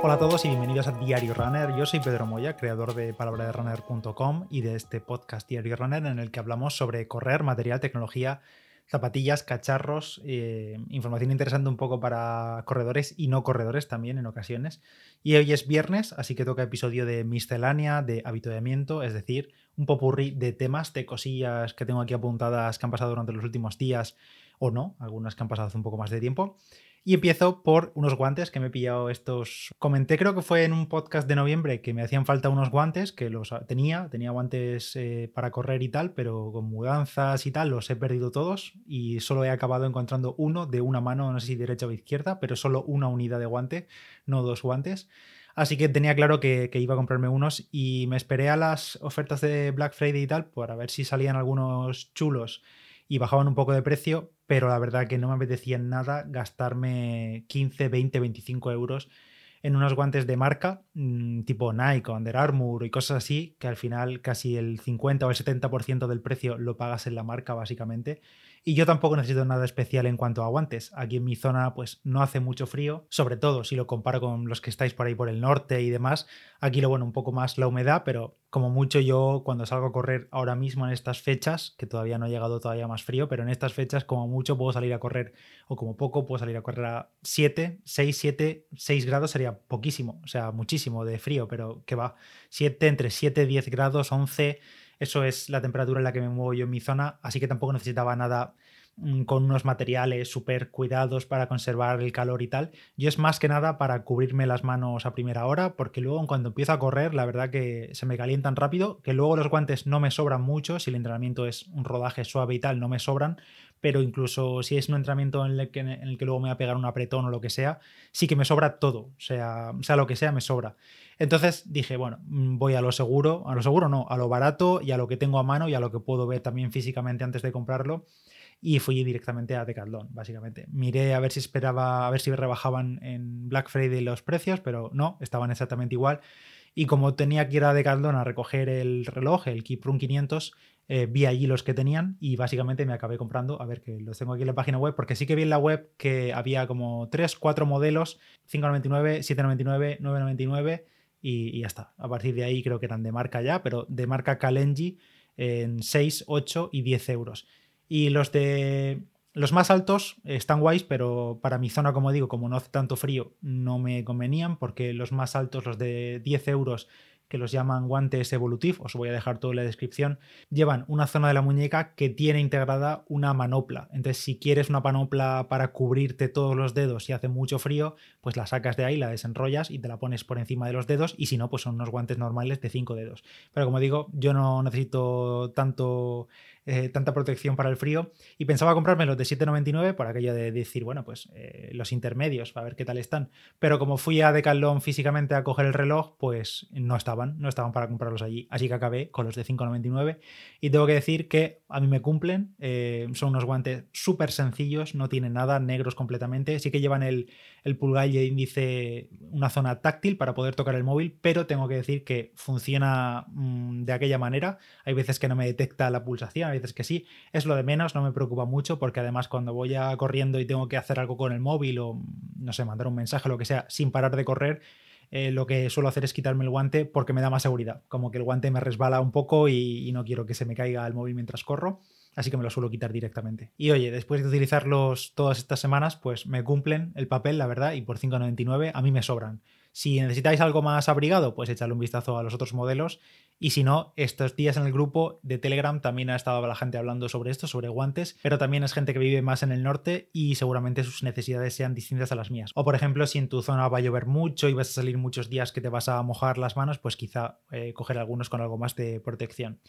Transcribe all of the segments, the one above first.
Hola a todos y bienvenidos a Diario Runner. Yo soy Pedro Moya, creador de palabraderunner.com y de este podcast Diario Runner en el que hablamos sobre correr, material, tecnología, zapatillas, cacharros, eh, información interesante un poco para corredores y no corredores también en ocasiones. Y hoy es viernes, así que toca episodio de miscelánea, de habituamiento, es decir, un popurrí de temas, de cosillas que tengo aquí apuntadas que han pasado durante los últimos días o no, algunas que han pasado hace un poco más de tiempo. Y empiezo por unos guantes que me he pillado estos. Comenté, creo que fue en un podcast de noviembre que me hacían falta unos guantes, que los tenía, tenía guantes eh, para correr y tal, pero con mudanzas y tal los he perdido todos y solo he acabado encontrando uno de una mano, no sé si derecha o izquierda, pero solo una unidad de guante, no dos guantes. Así que tenía claro que, que, iba a comprarme unos y me esperé a las ofertas de Black Friday y tal para ver si salían algunos chulos y bajaban un poco de precio, pero la verdad que no me apetecía nada gastarme 15, 20, 25 euros en unos guantes de marca mm, tipo Nike Under Armour y cosas así, que al final casi el 50 o el 70% del precio lo pagas en la marca básicamente. Y yo tampoco necesito nada especial en cuanto a guantes. Aquí en mi zona pues no hace mucho frío, sobre todo si lo comparo con los que estáis por ahí por el norte y demás. Aquí lo bueno, un poco más la humedad, pero como mucho yo cuando salgo a correr ahora mismo en estas fechas, que todavía no ha llegado todavía más frío, pero en estas fechas como mucho puedo salir a correr, o como poco puedo salir a correr a 7, 6, 7, 6 grados sería poquísimo, o sea, muchísimo de frío, pero que va, 7, entre 7, 10 grados, 11 eso es la temperatura en la que me muevo yo en mi zona, así que tampoco necesitaba nada con unos materiales súper cuidados para conservar el calor y tal. Yo es más que nada para cubrirme las manos a primera hora, porque luego cuando empiezo a correr, la verdad que se me calientan rápido, que luego los guantes no me sobran mucho, si el entrenamiento es un rodaje suave y tal, no me sobran, pero incluso si es un entrenamiento en el que, en el que luego me voy a pegar un apretón o lo que sea, sí que me sobra todo, o sea, sea lo que sea, me sobra. Entonces dije, bueno, mm, voy a lo seguro, a lo seguro no, a lo barato y a lo que tengo a mano y a lo que puedo ver también físicamente antes de comprarlo. Y fui directamente a Decathlon, básicamente. Miré a ver si esperaba, a ver si rebajaban en Black Friday los precios, pero no, estaban exactamente igual. Y como tenía que ir a Decathlon a recoger el reloj, el Kiprun 500, eh, vi allí los que tenían y básicamente me acabé comprando, a ver que los tengo aquí en la página web, porque sí que vi en la web que había como 3, 4 modelos, 5,99, 7,99, 9,99 y, ya está. A partir de ahí creo que eran de marca ya, pero de marca Kalenji en 6, 8 y 10 euros. Y los de los más altos están guays, pero para mi zona, como digo, como no hace tanto frío, no me convenían, porque los más altos, los de 10 euros, que los llaman guantes Evolutive, os voy a dejar todo en la descripción, llevan una zona de la muñeca que tiene integrada una manopla. Entonces, si quieres una manopla para cubrirte todos los dedos y hace mucho frío, pues la sacas de ahí, la desenrollas y te la pones por encima de los dedos, y si no, pues son unos guantes normales de 5 dedos. Pero como digo, yo no necesito tanto eh, tanta protección para el frío. Y pensaba comprarme los de 7,99 por aquello de decir, bueno, pues eh, los intermedios, para ver qué tal están. Pero como fui a Decathlon físicamente a coger el reloj, pues no estaban, no estaban para comprarlos allí. Así que acabé con los de 5,99. Y tengo que decir que a mí me cumplen. Eh, son unos guantes súper sencillos, no tienen nada, negros completamente. Sí que llevan el, el pulgar y el índice, una zona táctil para poder tocar el móvil, pero tengo que decir que funciona mm, de aquella manera. Hay veces que no me detecta la pulsación, dices que sí, es lo de menos, no me preocupa mucho porque además cuando voy a corriendo y tengo que hacer algo con el móvil o no sé, mandar un mensaje lo que sea, sin parar de correr, eh, lo que suelo hacer es quitarme el guante porque me da más seguridad, como que el guante me resbala un poco y, no quiero que se me caiga el móvil mientras corro así que me lo suelo quitar directamente. Y oye, después de utilizarlos todas estas semanas, pues me cumplen el papel, la verdad, y por 5,99 a mí me sobran. Si necesitáis algo más abrigado, pues echarle un vistazo a los otros modelos. Y si no, estos días en el grupo de Telegram también ha estado la gente hablando sobre esto, sobre guantes, pero también es gente que vive más en el norte y seguramente sus necesidades sean distintas a las mías. O por ejemplo, si en tu zona va a llover mucho y vas a salir muchos días que te vas a mojar las manos, pues quizá eh, coger algunos con algo más de protección.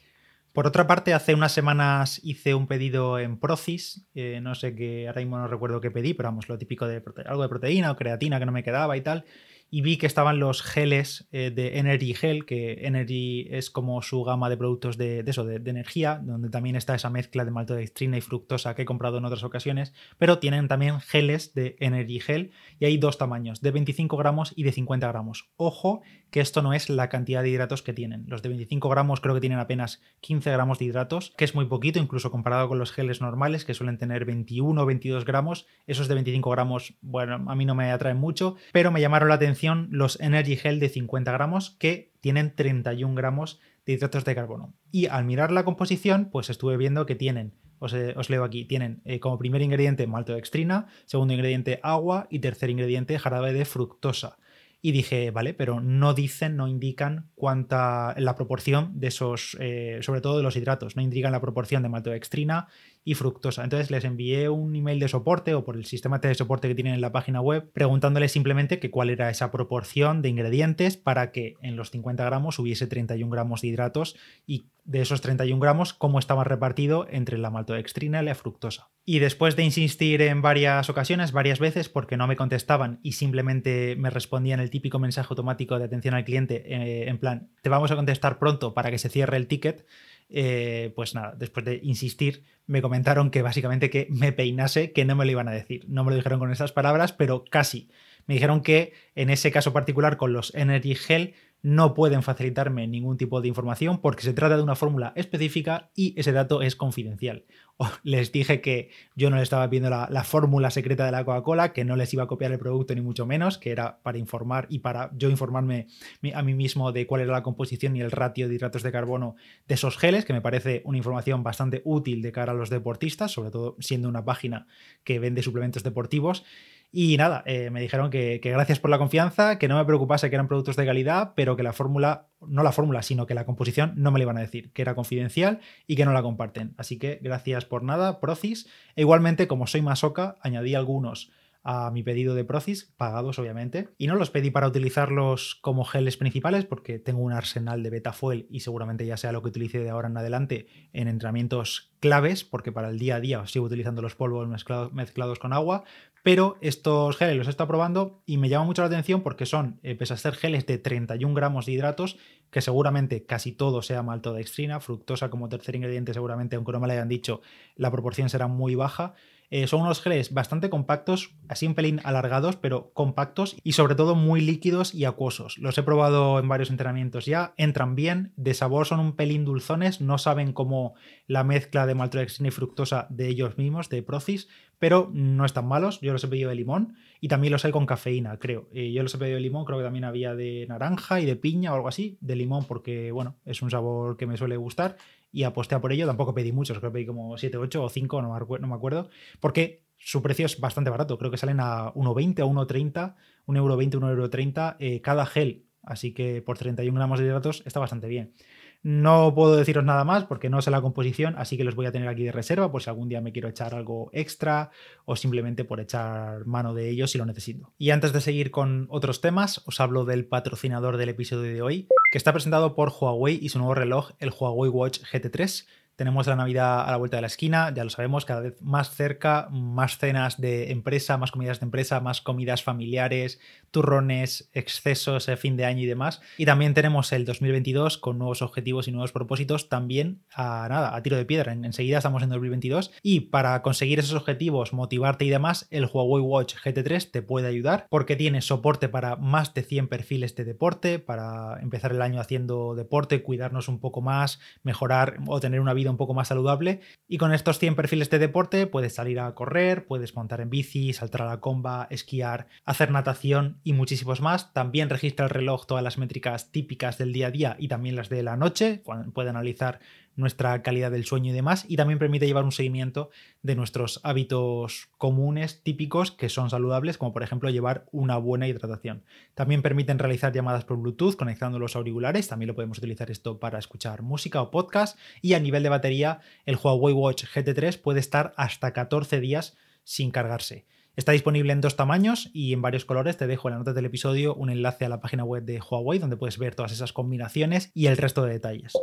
Por otra parte, hace unas semanas hice un pedido en Procis, eh, no sé qué, ahora mismo no recuerdo qué pedí, pero vamos, lo típico de algo de proteína o creatina que no me quedaba y tal y vi que estaban los geles eh, de Energy Gel, que Energy es como su gama de productos de, eso, de, energía, donde también está esa mezcla de maltodextrina y fructosa que he comprado en otras ocasiones, pero tienen también geles de Energy Gel y hay dos tamaños, de 25 gramos y de 50 gramos. Ojo que esto no es la cantidad de hidratos que tienen. Los de 25 gramos creo que tienen apenas 15 gramos de hidratos, que es muy poquito, incluso comparado con los geles normales, que suelen tener 21 o 22 gramos. Esos de 25 gramos, bueno, a mí no me atraen mucho, pero me llamaron la atención los Energy Gel de 50 gramos que tienen 31 gramos de hidratos de carbono. Y al mirar la composición, pues estuve viendo que tienen, os, eh, leo aquí, tienen eh, como primer ingrediente maltodextrina, segundo ingrediente agua y tercer ingrediente jarabe de fructosa. Y dije, vale, pero no dicen, no indican cuánta la proporción de esos, eh, sobre todo de los hidratos, no indican la proporción de maltodextrina y fructosa. Entonces les envié un email de soporte o por el sistema de soporte que tienen en la página web preguntándoles simplemente que cuál era esa proporción de ingredientes para que en los 50 gramos hubiese 31 gramos de hidratos y de esos 31 gramos cómo estaba repartido entre la maltodextrina y la fructosa. Y después de insistir en varias ocasiones, varias veces, porque no me contestaban y simplemente me respondían el típico mensaje automático de atención al cliente, eh, en plan, te vamos a contestar pronto para que se cierre el ticket, eh, pues nada, después de insistir, me comentaron que básicamente que me peinase, que no me lo iban a decir. No me lo dijeron con esas palabras, pero casi. Me dijeron que en ese caso particular con los Energy Gel no pueden facilitarme ningún tipo de información porque se trata de una fórmula específica y ese dato es confidencial. Les dije que yo no les estaba viendo la, fórmula secreta de la Coca-Cola, que no les iba a copiar el producto ni mucho menos, que era para informar y para yo informarme a mí mismo de cuál era la composición y el ratio de hidratos de carbono de esos geles, que me parece una información bastante útil de cara a los deportistas, sobre todo siendo una página que vende suplementos deportivos. Y nada, eh, me dijeron que, gracias por la confianza, que no me preocupase que eran productos de calidad, pero que la fórmula, no la fórmula, sino que la composición no me la iban a decir, que era confidencial y que no la comparten. Así que gracias por nada, Procis. E igualmente, como soy masoca, añadí algunos a mi pedido de Procis, pagados obviamente, y no los pedí para utilizarlos como geles principales porque tengo un arsenal de Betafuel y seguramente ya sea lo que utilice de ahora en adelante en entrenamientos claves, porque para el día a día sigo utilizando los polvos mezclados, con agua, pero estos geles los he estado probando y me llama mucho la atención porque son, eh, pese a ser geles de 31 gramos de hidratos, que seguramente casi todo sea maltodextrina, fructosa como tercer ingrediente seguramente, aunque no me lo hayan dicho, la proporción será muy baja, eh, son unos geles bastante compactos, así un pelín alargados, pero compactos y sobre todo muy líquidos y acuosos. Los he probado en varios entrenamientos ya, entran bien, de sabor son un pelín dulzones, no saben cómo la mezcla de maltodextrina y fructosa de ellos mismos, de Procis, pero no están malos. Yo los he pedido de limón y también los hay con cafeína, creo. Eh, yo los he pedido de limón, creo que también había de naranja y de piña o algo así. De limón porque, bueno, es un sabor que me suele gustar y aposté a por ello. Tampoco pedí muchos, creo que pedí como 7, 8 o 5, no me acuerdo, porque su precio es bastante barato. Creo que salen a 1,20 o 1,30, 1,20 euro, 1,30 eh, cada gel. Así que por 31 gramos de hidratos está bastante bien. No puedo deciros nada más porque no sé la composición, así que los voy a tener aquí de reserva por si algún día me quiero echar algo extra o simplemente por echar mano de ellos si lo necesito. Y antes de seguir con otros temas, os hablo del patrocinador del episodio de hoy, que está presentado por Huawei y su nuevo reloj, el Huawei Watch GT3 tenemos la Navidad a la vuelta de la esquina, ya lo sabemos, cada vez más cerca, más cenas de empresa, más comidas de empresa, más comidas familiares, turrones, excesos de fin de año y demás. Y también tenemos el 2022 con nuevos objetivos y nuevos propósitos, también a nada, a tiro de piedra. Enseguida estamos en 2022 y para conseguir esos objetivos, motivarte y demás, el Huawei Watch GT3 te puede ayudar porque tiene soporte para más de 100 perfiles de deporte, para empezar el año haciendo deporte, cuidarnos un poco más, mejorar o tener una vida un poco más saludable. Y con estos 100 perfiles de deporte puedes salir a correr, puedes montar en bici, saltar a la comba, esquiar, hacer natación y muchísimos más. También registra el reloj todas las métricas típicas del día a día y también las de la noche. Puede analizar nuestra calidad del sueño y demás, y también permite llevar un seguimiento de nuestros hábitos comunes, típicos, que son saludables, como por ejemplo llevar una buena hidratación. También permiten realizar llamadas por Bluetooth conectando los auriculares, también lo podemos utilizar esto para escuchar música o podcast, y a nivel de batería, el Huawei Watch GT3 puede estar hasta 14 días sin cargarse. Está disponible en dos tamaños y en varios colores. Te dejo en la nota del episodio un enlace a la página web de Huawei donde puedes ver todas esas combinaciones y el resto de detalles.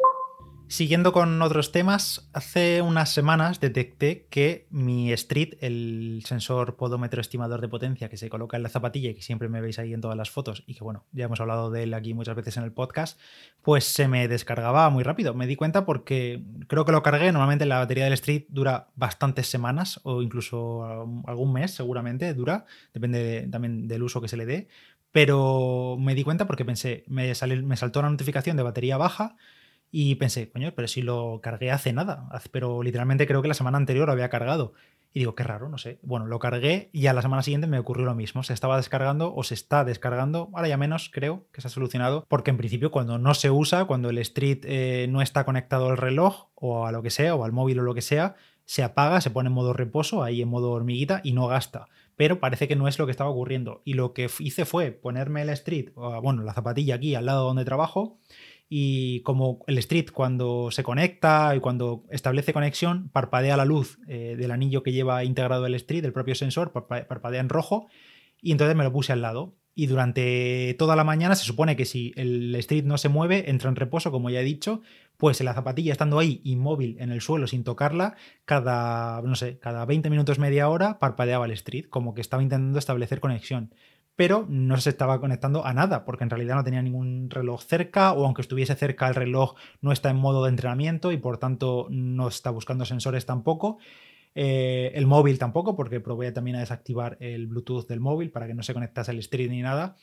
Siguiendo con otros temas, hace unas semanas detecté que mi Street, el sensor podómetro estimador de potencia que se coloca en la zapatilla y que siempre me veis ahí en todas las fotos y que bueno, ya hemos hablado de él aquí muchas veces en el podcast, pues se me descargaba muy rápido. Me di cuenta porque creo que lo cargué, normalmente la batería del Street dura bastantes semanas o incluso algún mes seguramente dura, depende también del uso que se le dé, pero me di cuenta porque pensé, me, me saltó una notificación de batería baja y pensé, coño, pero si lo cargué hace nada, pero literalmente creo que la semana anterior lo había cargado. Y digo, qué raro, no sé. Bueno, lo cargué y a la semana siguiente me ocurrió lo mismo. Se estaba descargando o se está descargando, ahora ya menos creo que se ha solucionado, porque en principio cuando no se usa, cuando el Street eh, no está conectado al reloj o a lo que sea, o al móvil o lo que sea, se apaga, se pone en modo reposo, ahí en modo hormiguita y no gasta. Pero parece que no es lo que estaba ocurriendo. Y lo que hice fue ponerme el Street, bueno, la zapatilla aquí al lado donde trabajo y como el Street cuando se conecta y cuando establece conexión, parpadea la luz eh, del anillo que lleva integrado el Street, el propio sensor, parpadea en rojo y entonces me lo puse al lado. Y durante toda la mañana se supone que si el Street no se mueve, entra en reposo, como ya he dicho, pues la zapatilla estando ahí inmóvil en el suelo sin tocarla, cada, no sé, cada 20 minutos, media hora, parpadeaba el Street, como que estaba intentando establecer conexión pero no se estaba conectando a nada, porque en realidad no tenía ningún reloj cerca, o aunque estuviese cerca el reloj no está en modo de entrenamiento y por tanto no está buscando sensores tampoco. Eh, el móvil tampoco, porque probé también a desactivar el Bluetooth del móvil para que no se conectase al street ni nada.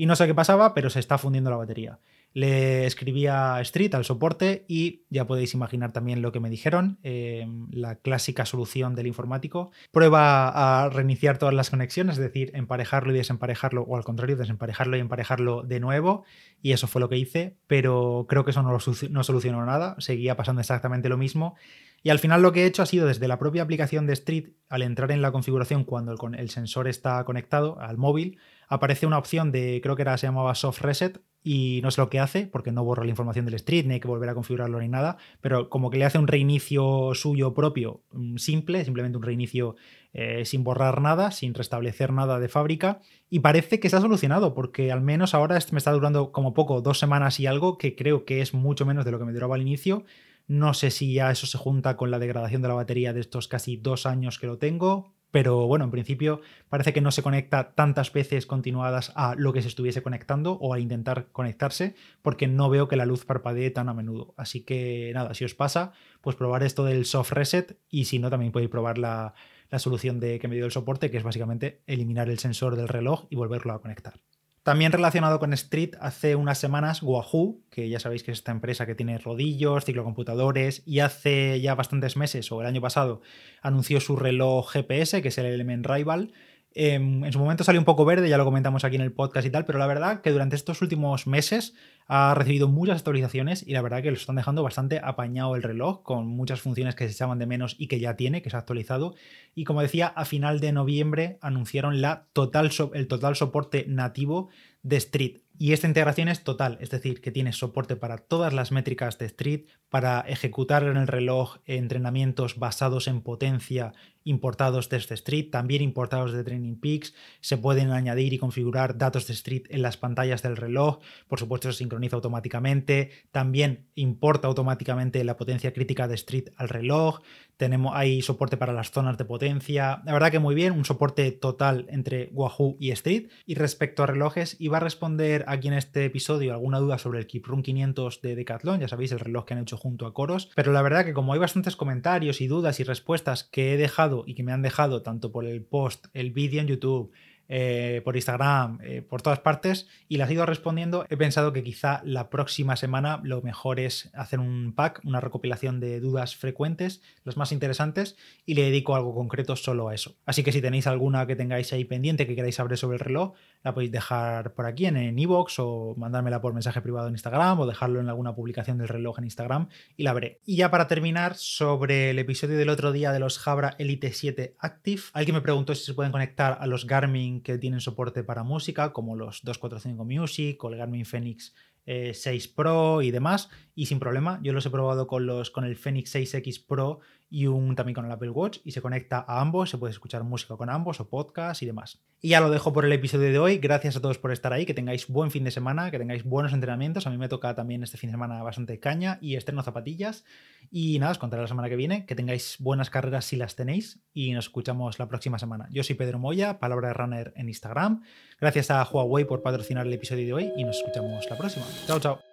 Y no sé qué pasaba, pero se está fundiendo la batería. Le escribí a Street, al soporte, y ya podéis imaginar también lo que me dijeron, eh, la clásica solución del informático. Prueba a reiniciar todas las conexiones, es decir, emparejarlo y desemparejarlo, o al contrario, desemparejarlo y emparejarlo de nuevo, y eso fue lo que hice, pero creo que eso no, solucionó nada, seguía pasando exactamente lo mismo. Y al final lo que he hecho ha sido desde la propia aplicación de Street, al entrar en la configuración cuando el sensor está conectado al móvil, aparece una opción de, creo que era, se llamaba Soft Reset, y no sé lo que hace, porque no borra la información del street, ni hay que volver a configurarlo ni nada, pero como que le hace un reinicio suyo propio mm, simple, simplemente un reinicio eh, sin borrar nada, sin restablecer nada de fábrica, y parece que está solucionado, porque al menos ahora me está durando como poco, dos semanas y algo, que creo que es mucho menos de lo que me duraba al inicio. No sé si ya eso se junta con la degradación de la batería de estos casi dos años que lo tengo, pero bueno, en principio parece que no se conecta tantas veces continuadas a lo que se estuviese conectando o a intentar conectarse, porque no veo que la luz parpadee tan a menudo. Así que nada, si os pasa, pues probar esto del soft reset y si no, también podéis probar la, la solución de que me dio el soporte, que es básicamente eliminar el sensor del reloj y volverlo a conectar. También relacionado con Street, hace unas semanas Wahoo, que ya sabéis que es esta empresa que tiene rodillos, ciclocomputadores, y hace ya bastantes meses, o el año pasado, anunció su reloj GPS, que es el Element Rival, Em, en su momento salió un poco verde, ya lo comentamos aquí en el podcast y tal, pero la verdad que durante estos últimos meses ha recibido muchas actualizaciones y la verdad que lo están dejando bastante apañado el reloj, con muchas funciones que se echaban de menos y que ya tiene, que se ha actualizado. Y como decía, a final de noviembre anunciaron la total el total soporte nativo de Street. Y esta integración es total, es decir, que tiene soporte para todas las métricas de Street, para ejecutar en el reloj entrenamientos basados en potencia importados desde Street, también importados de Training Peaks. Se pueden añadir y configurar datos de Street en las pantallas del reloj. Por supuesto, se sincroniza automáticamente. También importa automáticamente la potencia crítica de Street al reloj. Tenemos, hay soporte para las zonas de potencia. La verdad que muy bien, un soporte total entre Wahoo y Street. Y respecto a relojes, iba a responder aquí en este episodio alguna duda sobre el Keep Run 500 de Decathlon. Ya sabéis, el reloj que han hecho junto a Coros. Pero la verdad que como hay bastantes comentarios y dudas y respuestas que he dejado y que me han dejado tanto por el post, el vídeo en YouTube, eh, por Instagram, eh, por todas partes, y las he ido respondiendo, he pensado que quizá la próxima semana lo mejor es hacer un pack, una recopilación de dudas frecuentes, las más interesantes, y le dedico algo concreto solo a eso. Así que si tenéis alguna que tengáis ahí pendiente que queráis saber sobre el reloj, la podéis dejar por aquí en iVoox o mandármela por mensaje privado en Instagram o dejarlo en alguna publicación del reloj en Instagram y la veré. Y ya para terminar, sobre el episodio del otro día de los Jabra Elite 7 Active, alguien me preguntó si se pueden conectar a los Garmin que tienen soporte para música, como los 245 Music o el Garmin Fenix 6 eh, Pro y demás, y sin problema. Yo los he probado con, los, con el Fenix 6X Pro y un también con el Apple Watch y se conecta a ambos, se puede escuchar música con ambos o podcast y demás. Y ya lo dejo por el episodio de hoy, gracias a todos por estar ahí, que tengáis buen fin de semana, que tengáis buenos entrenamientos, a mí me toca también este fin de semana bastante caña y estreno zapatillas y nada, os contaré la semana que viene, que tengáis buenas carreras si las tenéis y nos escuchamos la próxima semana. Yo soy Pedro Moya, palabra de runner en Instagram, gracias a Huawei por patrocinar el episodio de hoy y nos escuchamos la próxima. Chao, chao.